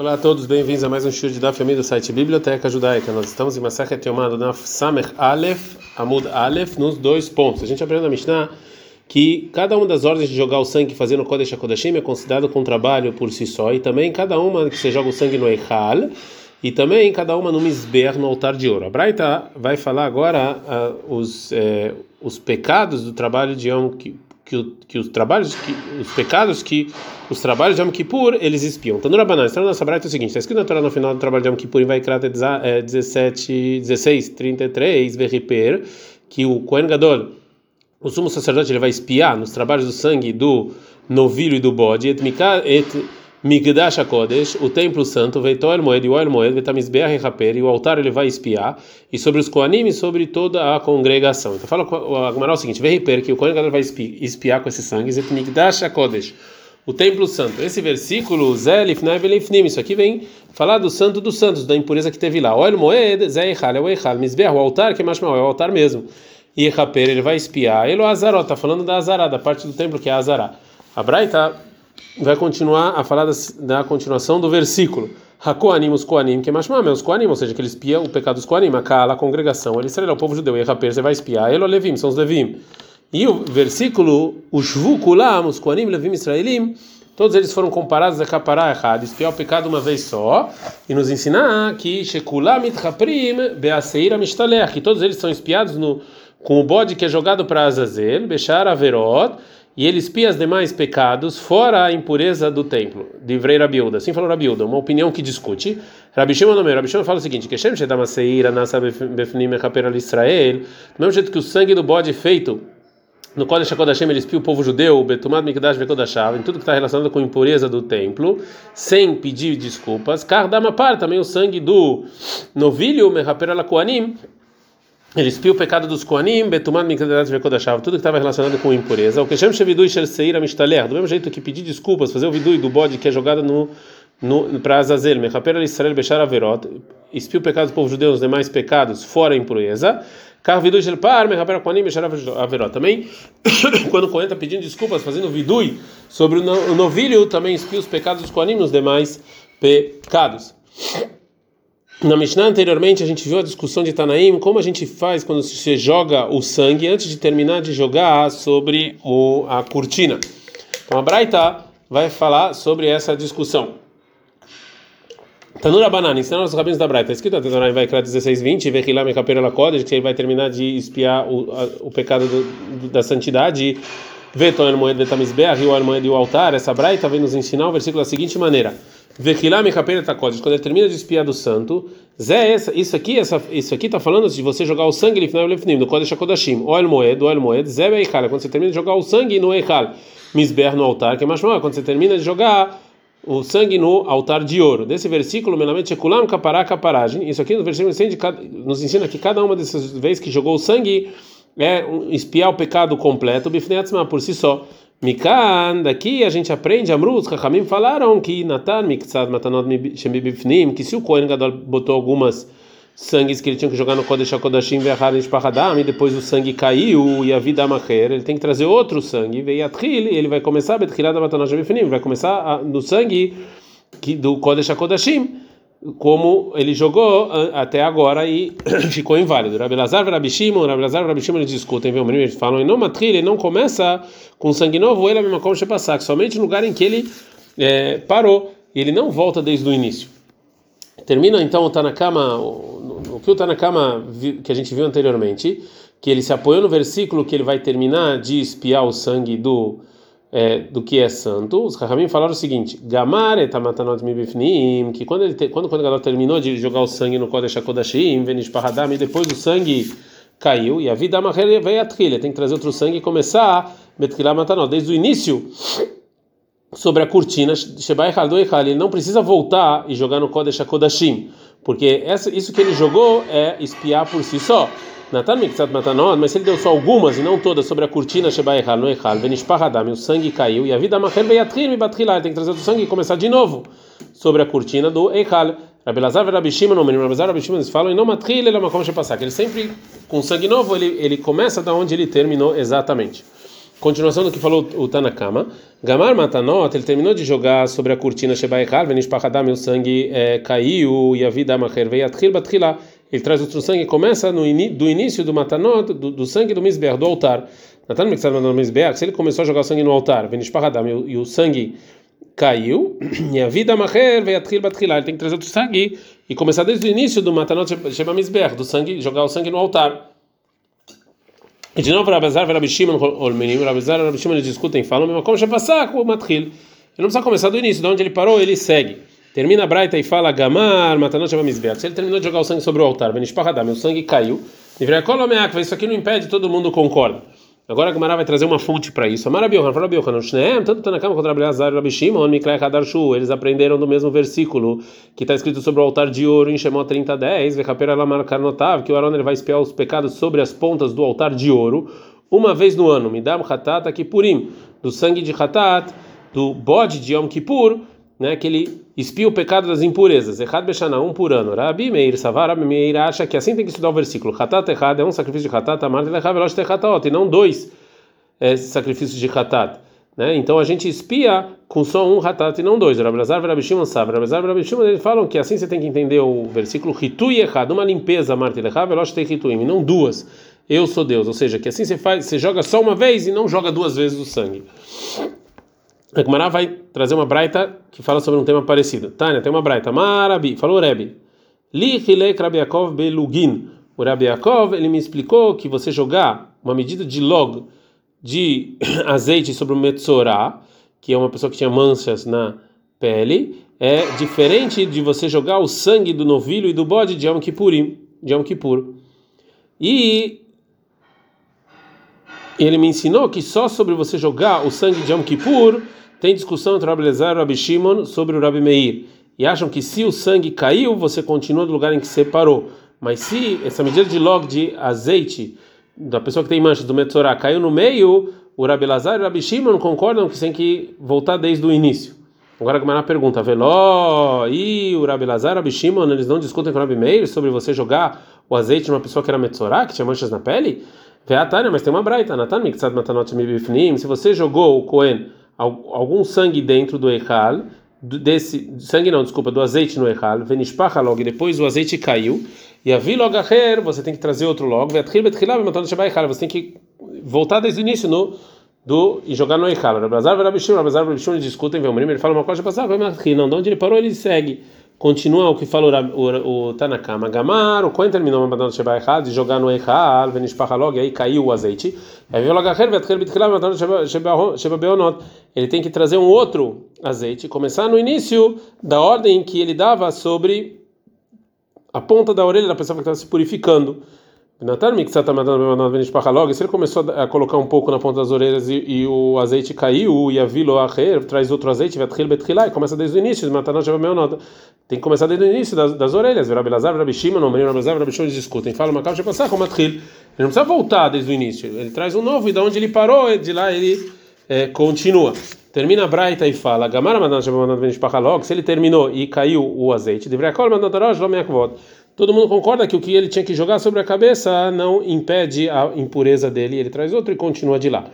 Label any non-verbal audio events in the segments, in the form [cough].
Olá a todos, bem-vindos a mais um show de Daf Yomi do site Biblioteca Judaica. Nós estamos em Masachet Yomado na Samer Aleph, Amud Aleph, nos dois pontos. A gente aprende na Mishnah que cada uma das ordens de jogar o sangue fazendo Kodesh HaKodashim é considerado com trabalho por si só, e também cada uma que você joga o sangue no Eichal, e também cada uma no Misber, no altar de ouro. A Braita vai falar agora uh, os, eh, os pecados do trabalho de Yom Kippur que, que os trabalhos, que, os pecados que os trabalhos de Yom Kippur eles espiam. Então, no Rabanan, está na nossa braita é o seguinte: está escrito na Torá no final do trabalho de Yom Kippur, em Vaikrat 17, 16, 33, Verriper, que o Kohen Gadol, o sumo sacerdote, ele vai espiar nos trabalhos do sangue do novilho e do bode, et, et Migdash HaKodesh, o templo santo, Veitor Moed, o El Moed, Vetamisbeach Raper, e o altar ele vai espiar, e sobre os Koanim e sobre toda a congregação. Então fala o Agmará o seguinte, Veiper, que o Kohen vai espiar com esse sangue, Zet Migdash HaKodesh, o templo santo. Esse versículo, Zé isso aqui vem falar do santo dos santos, da impureza que teve lá. O El Moed, Zé Eichal, é o Misbeach, o altar, que é mais é o altar mesmo. E Raper, ele vai espiar. Elo Azaró, está falando da Azará, da parte do templo que é Azará. A Braita vai continuar a falar das, da continuação do versículo. Hakoanim, os Koanim, que é mais os Koanim, ou seja, que ele espia o pecado dos Koanim, a a congregação. Ele será o povo judeu, e Raper, você vai espiar. Ele, Levim, são os Levim. E o versículo, os Shvukulam, os Koanim, Levim, Israelim, todos eles foram comparados a Kapará errado, espiar o pecado uma vez só, e nos ensinar que Shekulam Itchaprim, Beaseira Mishtalech, que todos eles são espiados no, com o bode que é jogado para Azazel, Bechar Averot, e ele espia os demais pecados fora a impureza do templo. Livrei Rabiuda. Assim falou Rabiuda, uma opinião que discute. Rabi Shimon no Rabi Shimon fala o seguinte: que Shem Shedama Seira Nasa Befnim Mechaper Israel, do mesmo jeito que o sangue do bode feito no Kodesh HaKodashim ele espia o povo judeu, Betumad Mikdash Bekodashav, em tudo que está relacionado com a impureza do templo, sem pedir desculpas. Kardamapar, também o sangue do novilho, Mechaper Alakoanim, ele espiou o pecado dos Koanim, Betuman Mikdadat Vekodashav, tudo que estava relacionado com impureza. O que chama Shevidui Sherseira Mishtaler, do mesmo jeito que pedir desculpas, fazer o vidui do bode que é jogado no, no para Azazel, Mechaper Israel Bechar Averot, espiou o pecado do povo judeu, os demais pecados, fora a impureza. Car vidui Shelpar, Mechaper Koanim Bechar Averot. Também, [coughs] quando o Kohen está pedindo desculpas, fazendo vidui sobre o novilho, também espia os pecados dos Koanim, os demais pecados. Na Mishnah anteriormente a gente viu a discussão de Tanaim, como a gente faz quando se joga o sangue antes de terminar de jogar sobre o, a cortina. Então a Braita vai falar sobre essa discussão. Tanura Banana, ensinando os rabinos da Braita, escrito na Tanaim vai criar 16:20, Vechilam Ekapera Kodesh, que ele vai terminar de espiar o, a, o pecado do, da santidade. Veton Moed Vetamisbeah, o Moed e o altar. Essa Braita vem nos ensinar o versículo da seguinte maneira: quando ele termina de espiar do santo, Zé, isso aqui, essa, isso aqui está falando de você jogar o sangue no Kodesh HaKodashim, Oel Moed, Oel Moed, Zé Eichal, quando você termina de jogar o sangue no Eichal, Misber no altar, que é mais quando você termina de jogar o sangue no altar de ouro. Desse versículo, menamente, Kulam Kapará Kaparagem, isso aqui no versículo nos ensina que cada uma dessas vezes que jogou o sangue é espiar o pecado completo, Bifneatzma, por si só. Mikan, daqui a gente aprende, Amruz, Chachamim falaram que Natan, Miktsad, Matanot, Shemibifnim, que se o Kohen Gadol botou algumas sangues que ele tinha que jogar no Kodesh HaKodashim, Ve'achar, Nishpachadam, e depois o sangue caiu, e a vida Amacher, ele tem que trazer outro sangue, Ve'yatril, e ele vai começar, Betchilad, Matanot, Shemibifnim, vai começar no sangue que, do Kodesh HaKodashim, como ele jogou até agora e [clears throat] ficou inválido. Rabi Lazar e Rabi Shimon, Rabi Lazar e Rabi Shimon eles eles falam, e não matrilha, ele não começa com sangue novo, ele é a mesma coisa passar, somente no lugar em que ele é, parou, ele não volta desde o início. Termina então o Tanakama, o que o Tanakama que a gente viu anteriormente, que ele se apoiou no versículo que ele vai terminar de espiar o sangue do é, do que é santo, os Rahamim falaram o seguinte: Gamar etamatanot mibifnim, que quando ele te, quando quando Gadol terminou de jogar o sangue no Kodesh HaKodashim, venish paradam, e depois o sangue caiu, e a vida amarrele veio a trilha, tem que trazer outro sangue e começar betkilah matanot, desde o início sobre a cortina, Shebai ele não precisa voltar e jogar no Kodesh HaKodashim, porque essa, isso que ele jogou é espiar por si só. Natan Mikzat Matanot, mas se ele deu só algumas e não todas sobre a cortina Sheba Echal, no Echal, Venishpahadam, o sangue caiu, e a vida Macher Beyatril me batrilar, tem que trazer o sangue e começar de novo sobre a cortina do Echal. Rabelazar e Rabishima, não, Rabelazar e Rabishima, eles falam, e não matril, ele é uma passar, que ele sempre, com sangue novo, ele, ele começa da onde ele terminou exatamente. continuação do que falou o Tanakama, Gamar Matanot, ele terminou de jogar sobre a cortina Shebaikal, Venishpachadam, e o sangue é, caiu, e a vida Macher veio Atchil Batchila. Ele traz outro sangue, começa no in, do início do Matanot, do, do sangue do Misber, do altar. Se ele começou a jogar sangue no altar, e, e o sangue caiu, [clears throat] e a vida Macher veio Atchil Batchila. Ele tem que trazer outro sangue e começar desde o início do Matanot Sheba Misber, do sangue, jogar o sangue no altar. E de novo, Rabazar e Rabi Shimon Olmenim, Rabazar e Rabi Shimon eles discutem, falam, mas como com o Matril? Ele não precisa começar do início, de onde ele parou, ele segue. Termina a Braita e fala, Gamar, Matanot Shabamizbeat. Se ele terminou de jogar o sangue sobre o altar, Benishpahadam, o sangue caiu, isso aqui não impede, todo mundo concorda. Agora a Gemara vai trazer uma fonte para isso. Amara Biohan, fala Biohan, Shneem, tanto Tanakama quanto Rabelazar e Shimon, Miklai Hadarshu, eles aprenderam do mesmo versículo que está escrito sobre o altar de ouro em Shemot 30:10, Vechapera Lamar Karnotav, que o Aaron ele vai espiar os pecados sobre as pontas do altar de ouro uma vez no ano. Midam Hatat Kippurim, do sangue de Hatat, do bode de Yom Kippur, né, que ele espia o pecado das impurezas. Echad Beshana, um por ano. Rabi Meir Savar, Rabi Meir acha que assim tem que estudar o versículo. Hatat Echad é um sacrifício de Hatat, Amar Telechav Elosh Techatot, e não dois é, sacrifícios de Hatat. Né? Então a gente espia com só um Hatat e não dois. Rabi Lazar Rabi Shimon sabe. Rabi Lazar Rabi Shimon eles falam que assim você tem que entender o versículo Hitui Echad, uma limpeza, Amar Telechav Elosh Techituim, e não duas. Eu sou Deus, ou seja, que assim você faz, você joga só uma vez e não joga duas vezes o sangue. A Gemara vai trazer uma braita que fala sobre um tema parecido. Tânia, tem uma braita. Marabi, falou Rebbe. Li Hilek Rabi Yaakov Belugin. O Rabi Yaakov, ele me explicou que você jogar uma medida de log de [coughs] azeite sobre o Metzorah, que é uma pessoa que tinha manchas na pele, é diferente de você jogar o sangue do novilho e do bode de Yom Kippurim, de Yom Kippur. E ele me ensinou que só sobre você jogar o sangue de Yom Kippur tem discussão entre o Rabi Lezer e o Rabi Shimon sobre o Rabi Meir. E acham que se o sangue caiu, você continua no lugar em que você parou. Mas se essa medida de log de azeite da pessoa que tem manchas do Metzorah caiu no meio, o Rabi Lazar e o Rabi Shimon concordam que tem que voltar desde o início. Agora a Gemara pergunta, Veló, e o Rabi Lazar e o Rabi Shimon, eles não discutem com o Rabi Meir sobre você jogar o azeite de uma pessoa que era Metzorah, que tinha manchas na pele? Veatânia, mas tem uma braita, Natan Miktsad Matanot Mibifnim, se você jogou o Cohen algum sangue dentro do Echal, desse sangue não, desculpa, do azeite no Echal, Venishpacha log, depois o azeite caiu, e a Vilogacher, você tem que trazer outro log, Matanot Sheba você tem que voltar desde o início no do e jogar no Echal. Rabazar Rabishim, Rabazar Rabishim discutem, ele fala uma coisa passar, vai não, de onde ele parou ele segue. Continua o que falou o, o, Tanakama. Gamar, o Cohen terminou uma banana Sheba errado de jogar no Echal, Venishpachalog, e aí caiu o azeite. Ele tem que trazer um outro azeite, começar no início da ordem que ele dava sobre a ponta da orelha da pessoa que estava se purificando. Se ele começou a colocar um pouco na ponta das orelhas e, e o azeite caiu, e a vilo traz outro azeite, e começa desde o início. Tem que começar desde o início das, das orelhas. Rabelazar, Rabishima, não Rabelazar, Rabishima eles discutem. Fala uma caixa passar como Ele não precisa voltar desde o início. Ele traz um novo e da onde ele parou, de lá ele é, continua. Termina a Braita e fala: Gamara se ele terminou e caiu o azeite, deveria Todo mundo concorda que o que ele tinha que jogar sobre a cabeça não impede a impureza dele, ele traz outro e continua de lá.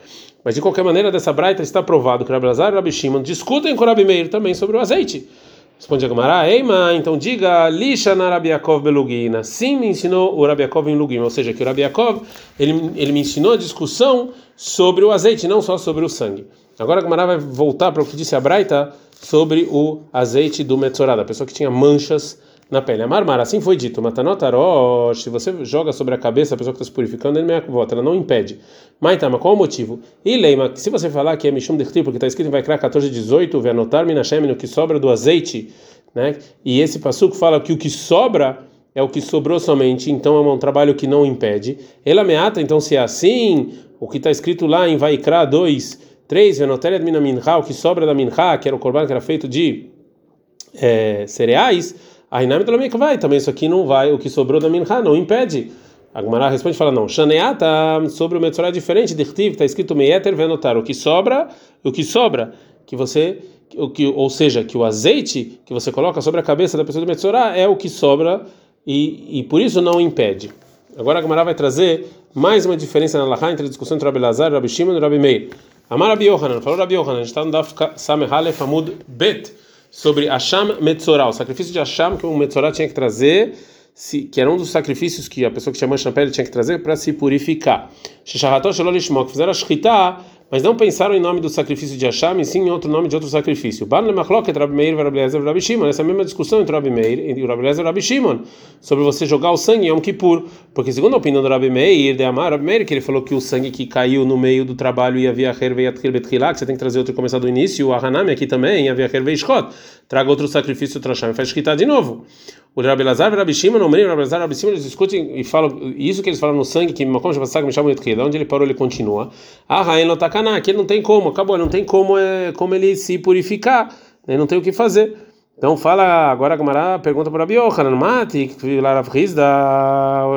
Mas de qualquer maneira, dessa braita está provado que Rabi Lazar e Rabi Shimon discutem com Rabi Meir também sobre o azeite. Responde a Gamara, Eima, então diga, lixa na Rabi Yaakov belugina. Sim, me ensinou o Rabi Yaakov em Lugim, ou seja, que o Rabi Yaakov, ele, ele me ensinou a discussão sobre o azeite, não só sobre o sangue. Agora a Gamara vai voltar para o que disse a Braita sobre o azeite do Metzorah, a pessoa que tinha manchas na pele. A marmar, assim foi dito, matanotarosh, se você joga sobre a cabeça a pessoa que está se purificando, ele me vota, ela não impede. Mas mas qual o motivo? E leima, se você falar que é Mishum Dechti, porque está escrito em Vaikra 14, 18, vai anotar Minashem, o que sobra do azeite, né? E esse passuco fala que o que sobra é o que sobrou somente, então é um trabalho que não impede. Ela meata, então se é assim, o que está escrito lá em Vaikra 2, 3, Venotéria Mina Minha, o que sobra da Minha, que era o corban que era feito de é, cereais, vai, também isso aqui não vai, o que sobrou da Minha não impede. A Gemara responde e fala: não, Shaneata sobre o Metzorah é diferente, que está escrito Meyeter Venotar, o que sobra, o que sobra, que você, o que, ou seja, que o azeite que você coloca sobre a cabeça da pessoa do Metzorah é o que sobra e, e por isso não impede. Agora a Gemara vai trazer mais uma diferença na Laha entre a discussão entre Rabi Lazar, Rabi Shimon e Rabi Meir. Amar Rabi Yohanan, falou Rabi Yohanan, a gente está no Daf Sameh Amud Bet, sobre Asham Metzorah, o sacrifício de Asham que o Metzorah tinha que trazer, que era um dos sacrifícios que a pessoa que na pele tinha que trazer para se purificar. Sheshahatot Shalol Lishmok, fizeram a Shchita, mas não pensaram em nome do sacrifício de Hashem, e sim em outro nome de outro sacrifício. Ban lemachloket Rabi Meir Rabi Rabi Shimon. Essa mesma discussão entre Rabi Meir e Rabi Lezer Rabi Shimon sobre você jogar o sangue em Yom Kippur, porque segundo a opinião do Rabi Meir, de Amar Rabi Meir, que ele falou que o sangue que caiu no meio do trabalho ia via Herveiatkir Betchilá, que você tem que trazer outro e começar do início, o Ahanami aqui também ia via Herveishkot, traga outro sacrifício, Trasham, faz quitar de novo. O Rabi Lazar e Rabi Shimon, o Rabi Lazar e Rabi Shimon, eles discutem e falam isso que eles falam no sangue, que Makom Shabbasak me chamam de onde ele parou, ele continua. Ah, Rain Lotakana, que ele não tem como, acabou, não tem como, é, como ele se purificar, né, não tem o que fazer. Então fala, agora a Gamara pergunta para Rabi Yochanan, Mati, Rav Rizda,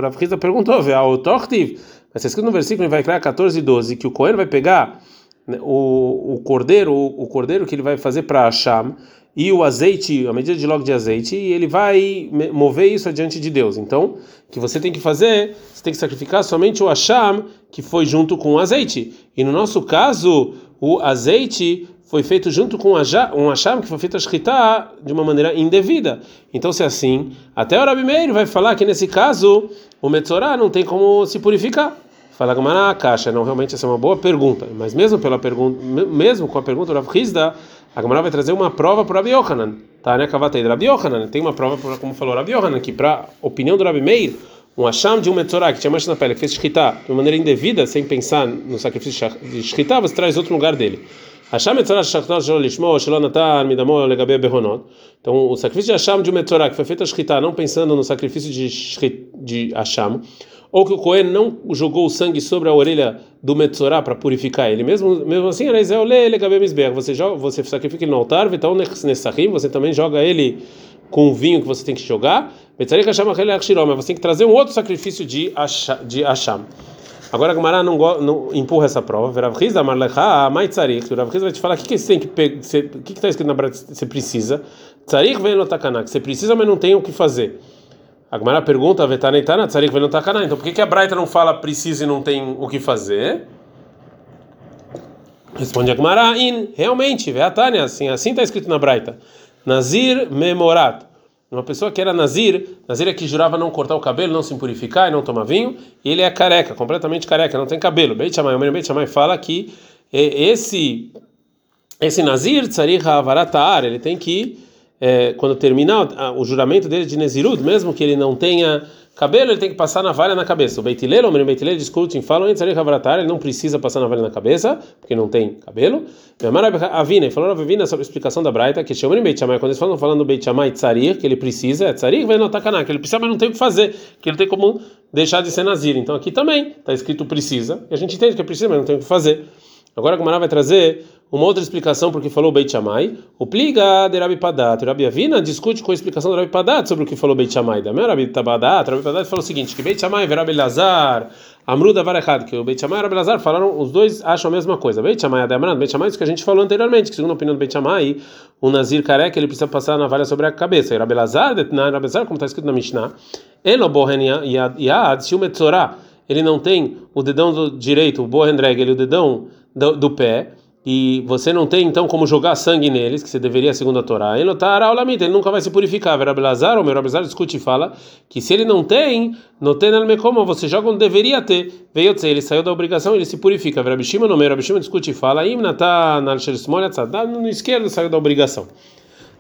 Rav Rizda perguntou, o Tortiv, mas está escrito no versículo, vai criar 14 e 12, que o Cohen vai pegar né, o, o cordeiro, o, o cordeiro que ele vai fazer para Hashem, e o azeite, a medida de log de azeite, e ele vai mover isso adiante de Deus. Então, o que você tem que fazer, você tem que sacrificar somente o asham que foi junto com o azeite. E no nosso caso, o azeite foi feito junto com um asham que foi feito a de uma maneira indevida. Então, se é assim, até o Rabi Meir vai falar que nesse caso o Metzorah não tem como se purificar. Fala Gamara, caixa, não, realmente essa é uma boa pergunta, mas mesmo pela pergunta, mesmo com a pergunta do Rav Hizda, a Gamara vai trazer uma prova para Rabi Yohanan, tá, né, Kavatei Rabi Yohanan, tem uma prova, pra, como falou Rabi Yohanan, que para opinião do Rabi Meir, um acham de um metzorah que tinha mancha na pele, que fez shkita de maneira indevida, sem pensar no sacrifício de shkita, você traz outro lugar dele. Acham metzorah shachtar shelo lishmo, midamo legabe behonot. Então, o sacrifício de acham de um metzorah que foi feito a shkita, não pensando no sacrifício de, de acham, ou que o Cohen não jogou o sangue sobre a orelha do Metzorah para purificar ele, mesmo, mesmo assim, você joga, você sacrifica ele no altar, você também joga ele com o vinho que você tem que jogar, mas você tem que trazer um outro sacrifício de Asham. Agora a Gemara não, não empurra essa prova. Rav Riz da Marlecha, mai tzarik. O Rav Riz vai te falar o que, que você tem que pegar, o que está escrito na Bíblia você precisa. Tzarik vem no takana, que você precisa, mas não tem o que fazer. A Gemara pergunta, Vetaneitana, Tzarik Venotakana. Então por que, que a Braita não fala precisa e não tem o que fazer? Responde a Gemara, in, realmente, Veatania, assim, assim está escrito na Braita. Nazir memorat. Uma pessoa que era Nazir, Nazir é que jurava não cortar o cabelo, não se purificar e não tomar vinho, e ele é careca, completamente careca, não tem cabelo. Beit Shammai, o Beit Shammai fala que esse esse Nazir, Tzarich Havaratar, ele tem que é, quando terminar o juramento dele de Nezirut, mesmo que ele não tenha cabelo, ele tem que passar navalha na cabeça. O Beitilel, o Beitilel discutem, falam ele não precisa passar navalha na cabeça, porque não tem cabelo. Avina, falou Avina sobre a explicação da Braita, que chama Beit Shammai, quando eles falam falando Beit Shammai Tzarir, que ele precisa, é Tzarir, vai notar Kaná, que ele precisa, mas não tem o que fazer, que ele tem como deixar de ser Nazir. Então aqui também está escrito precisa, e a gente entende que é precisa, mas não tem o que fazer. Agora a Gumara vai trazer uma outra explicação porque falou Beit Shammai. O pliga de Rabi Padat. Rabi Avina discute com a explicação do Rabi Padat sobre o que falou Beit Shammai. Da Rabi Padat, Rabi Padat falou o seguinte: que Beit Shammai, Rabi Lazar, Amruda Varechad, que o Beit Shammai e Rabi Lazar falaram, os dois acham a mesma coisa. Beit Shammai e Amran, Beit Shammai, isso que a gente falou anteriormente, que segundo a opinião do Beit Shammai, o Nazir careca ele precisa passar na navalha sobre a cabeça. E Rabi Lazar, Rabi Lazar, como está escrito na Mishnah, Enobohen Yad, se o Metzorah ele não tem o dedão direito, o Bohendreg, ele o dedão do, do pé e você não tem então como jogar sangue neles, que você deveria segundo a Torá, ele nunca vai se purificar. Verabelazar, o meu discute e fala que se ele não tem, não tem como você joga onde deveria ter. Veio ele saiu da obrigação, ele se purifica. Verabishima, meu discute e fala, no esquerdo saiu da obrigação.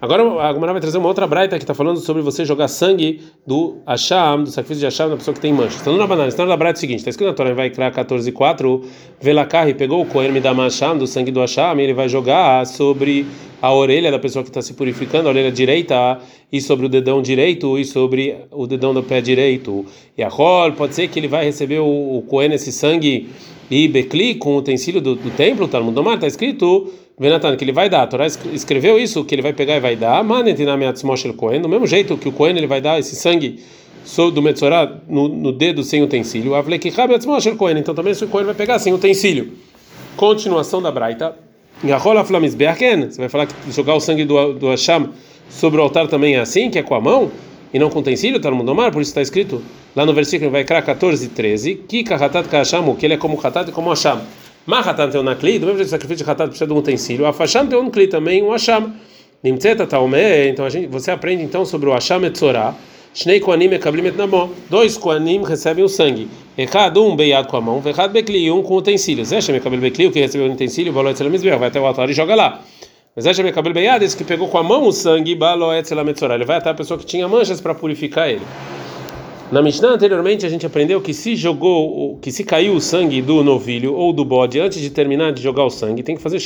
Agora a Gomara vai trazer uma outra braita que está falando sobre você jogar sangue do Asham, do sacrifício de Asham, da pessoa que tem mancha. Está na banana, está na braita é o seguinte: está escrito na Torá, vai criar 14,4. Velakarri pegou o Kohen Midama Asham, do sangue do Asham, ele vai jogar sobre a orelha da pessoa que está se purificando, a orelha direita, e sobre o dedão direito, e sobre o dedão do pé direito. E a Rol, pode ser que ele vai receber o, o esse sangue e Becli com o utensílio do, do templo, no Domar, está escrito. Venatan, que ele vai dar. A Torá escreveu isso, que ele vai pegar e vai dar. Cohen, do mesmo jeito que o Cohen ele vai dar esse sangue do Metzorah no, no dedo sem utensílio. Cohen, então também esse Cohen vai pegar sem utensílio. Continuação da Braita. Você vai falar que jogar o sangue do, do Hasham sobre o altar também é assim, que é com a mão? e não com utensílio, tá no mundo mar, por isso está escrito lá no versículo vai criar 14 e 13, que ele é como hatat e como asham. Ma hatat é um nakli, do mesmo jeito que o sacrifício de hatat precisa de um utensílio, a fasham tem um kli também, um asham. Nimtzeta taumé, então a gente, você aprende então sobre o asham etzorah, Shnei Koanim Ekablim et Namo. Dois Koanim recebem o sangue. Echad um beiado com a mão, Vechad Bekli, um com utensílios. Zé Shemekabel Bekli, o que recebeu o utensílio, Baló Etzelam vai até o altar e joga lá. Mas Zé Shemekabel Beiado, esse que pegou com a mão o sangue, Baló Etzelam Ele vai até a pessoa que tinha manchas para purificar ele. Na Mishnah anteriormente a gente aprendeu que se jogou, que se caiu o sangue do novilho ou do bode antes de terminar de jogar o sangue, tem que fazer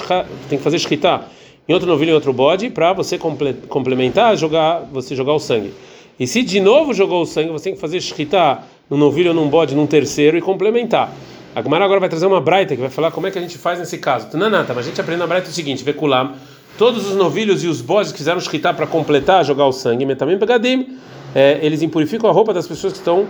tem que fazer shkita em outro novilho e outro bode para você complementar jogar, você jogar o sangue. E se de novo jogou o sangue, você tem que fazer shkita no novilho ou num bode num terceiro e complementar. A Gemara agora vai trazer uma braita que vai falar como é que a gente faz nesse caso. Tá, mas a gente aprende na braita o seguinte: vekulam, todos os novilhos e os bodes que fizeram shkita para completar, jogar o sangue, também pegadim, é, eles impurificam a roupa das pessoas que estão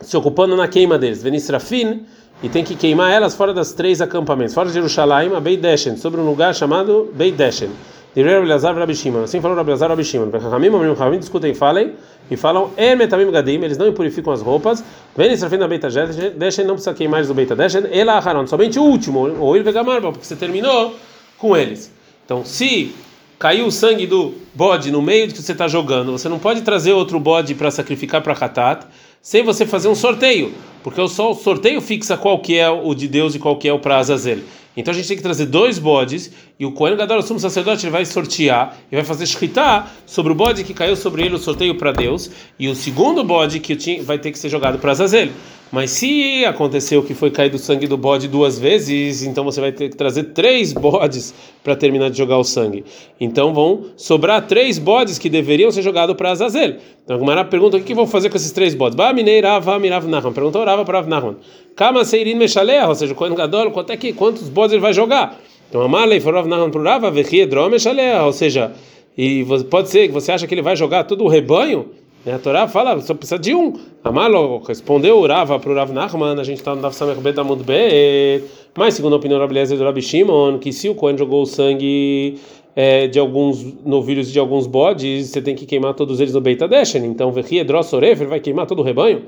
se ocupando na queima deles. Venisrafin, e tem que queimar elas fora das três acampamentos, fora de Jerusalém, a Beideshen, sobre um lugar chamado Beideshen. Direi Rabi Lazar Rabi. Assim falou Rabi Lazar Rabi Shimon. Ramim, Ramim, Ramim discutem, falem e falam Ermetamim Gadim. Eles não impurificam as roupas. Vem Israfim na Beita Deshen, não precisa queimar eles do Beita Deshen. Ela Aharon, somente o último, ou ele porque você terminou com eles. Então, se caiu o sangue do bode no meio de que você está jogando, você não pode trazer outro bode para sacrificar para Hatat, sem você fazer um sorteio, porque o sorteio fixa qual que é o de Deus e qual que é o para Azazel. Então a gente tem que trazer dois bodes e o Kohen Gadol, o sumo sacerdote, ele vai sortear e vai fazer shkita sobre o bode que caiu sobre ele o sorteio para Deus e o segundo bode que vai ter que ser jogado para Azazel. Mas se aconteceu que foi caído o sangue do bode duas vezes, então você vai ter que trazer três bodes para terminar de jogar o sangue. Então vão sobrar três bodes que deveriam ser jogados para Azazel. Então a Gumara pergunta: o que, que vão fazer com esses três bodes? Ba mineirava mirav nahman. Perguntou orava para Nahman. Kama seirin mechalea, ou seja, quando Gadol, quanto é que, quantos bodes ele vai jogar? Então Amalei forov Nahman pro Rava, vechiedrom mechalea, ou seja, e pode ser que você acha que ele vai jogar todo o rebanho? A Torá fala, só precisa de um. Amalo respondeu Urava para o Rav Nachman, a gente está no Daf Samech Bet Amud Bet. Mas, segundo a opinião do Rabi do Rabi Shimon, que se o Cohen jogou o sangue é, de alguns novilhos e de alguns bodes, você tem que queimar todos eles no Beit Adeshen. Então, Vechie Drossoref, ele vai queimar todo o rebanho.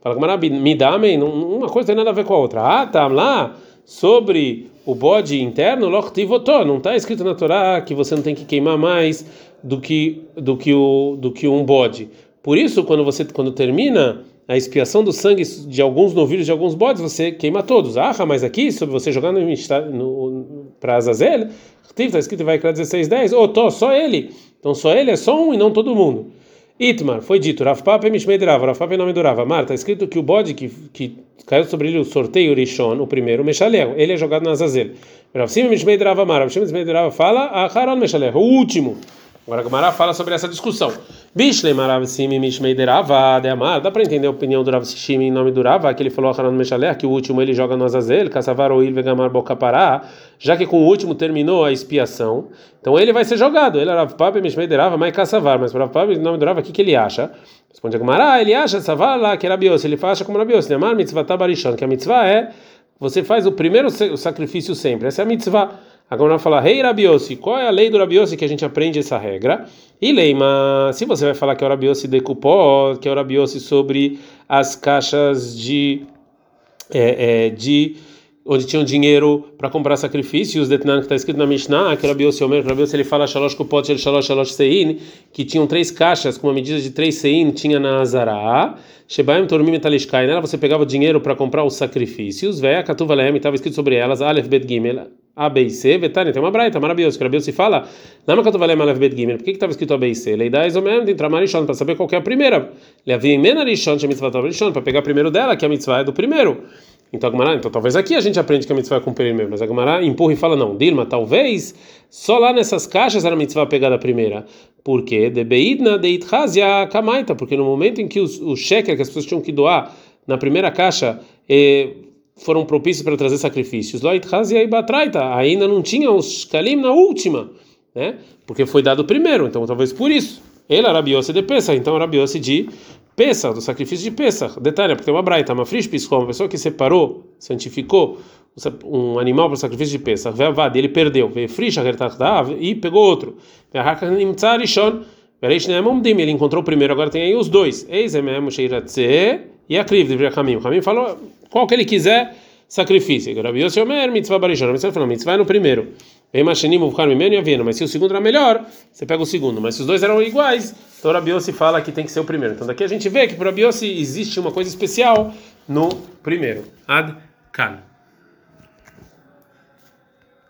Fala que me dá, uma coisa tem nada a ver com a outra. Ah, tá lá sobre o bode interno, não está escrito na Torá que você não tem que queimar mais do que, do que, o, do que um bode. Por isso, quando você quando termina a expiação do sangue de alguns novilhos, de alguns bodes, você queima todos. Ah, mas aqui, sobre você jogar no, no para Azazel, está escrito vai criar 16, 10. Oh, tô, só ele. Então só ele é só um e não todo mundo. Itmar, foi dito, Rav Papa Mishmei Rava, Rav Papa é nome do. Mar, está escrito que o bode que, que caiu sobre ele o sorteio Rishon, o primeiro, Meshalel, ele é jogado na Azazel. Rav Sim Mishmei Rava, Mar, Rav Sim Mishmei Rava fala, Aharon Meshalel, o último. Agora a Gamara fala sobre essa discussão. Bishlei Marav Simi Mishmei Derava de Amar. Dá para entender a opinião do Rav Shimi em nome do Rava, que ele falou Hanan Meshaler, que o último ele joga no Azazel, Kassavar Oil Vegamar Bokapará, já que com o último terminou a expiação. Então ele vai ser jogado. Ele é Rav Pape Mishmei Derava, mas Kassavar. Mas Rav Pape, em nome do Rava, o que, que ele acha? Responde a Gamara, ele acha Savar lá, que é Rabios. Ele acha como Rabios. Amar Mitzvah Tabarishon, que a mitzvah é você faz o primeiro sacrifício sempre. Essa é a mitzvah. Agora vai falar, rei hey, qual é a lei do Rabiossi que a gente aprende essa regra? E leima, se você vai falar que é o Rabiossi decupó, que é o Rabiossi sobre as caixas de é, é, de onde tinham dinheiro para comprar sacrifícios, detnan que está escrito na Mishnah, que o Rabiossi Omer, o Rabiossi ele fala shalosh kupot shalosh shalosh sein, que tinham três caixas com uma medida de três sein, tinha na Azara, shebaim tormim metalishkai, nela você pegava dinheiro para comprar os sacrifícios, véia katuva lehem, estava escrito sobre elas, alef bet gimel, a, B e C, Vetani, tem uma braita maravilhosa, que o Rabiossi fala, Lama Katuvalem Alef Bet Gimel, por que estava escrito A, B e C? Leidai Zomem, de entrar para saber qual é a primeira. Leavim Menarishon, que a mitzvah Rishon, para pegar primeiro dela, que a mitzvah é do primeiro. Então, Agmará, então talvez aqui a gente aprende que a mitzvah é com o primeiro, mas a Agmará empurra e fala, não, Dilma, talvez só lá nessas caixas era a mitzvah pegada primeira. Por quê? De Beidna de Itchazia Kamaita, porque no momento em que o, o sheker que as pessoas tinham que doar na primeira caixa, eh, foram propícios para trazer sacrifícios. Loit e Batraita, ainda não tinha os Kalim na última, né? Porque foi dado primeiro, então talvez por isso. Ele era Rabiose de Pesach, então Rabiose de Pesach, do sacrifício de Pesach. Detalhe, porque tem uma braita, uma frisch piscou, uma pessoa que separou, santificou um animal para o sacrifício de veio ele perdeu, veio frisch e pegou outro. Ele encontrou o primeiro, agora tem aí os dois. Eis é mesmo Sheiratze e a Kriv de Kamim. Kamim falou qual que ele quiser sacrifício. Rabi Yossi Omer, mitzvah barishon. Mitzvah falou, mitzvah é no primeiro. Vem machinim, uvkar mimeno e avino. Mas se o segundo era melhor, você pega o segundo. Mas se os dois eram iguais, então Rabi Yossi fala que tem que ser o primeiro. Então daqui a gente vê que para Rabi Yossi existe uma coisa especial no primeiro. Ad kan.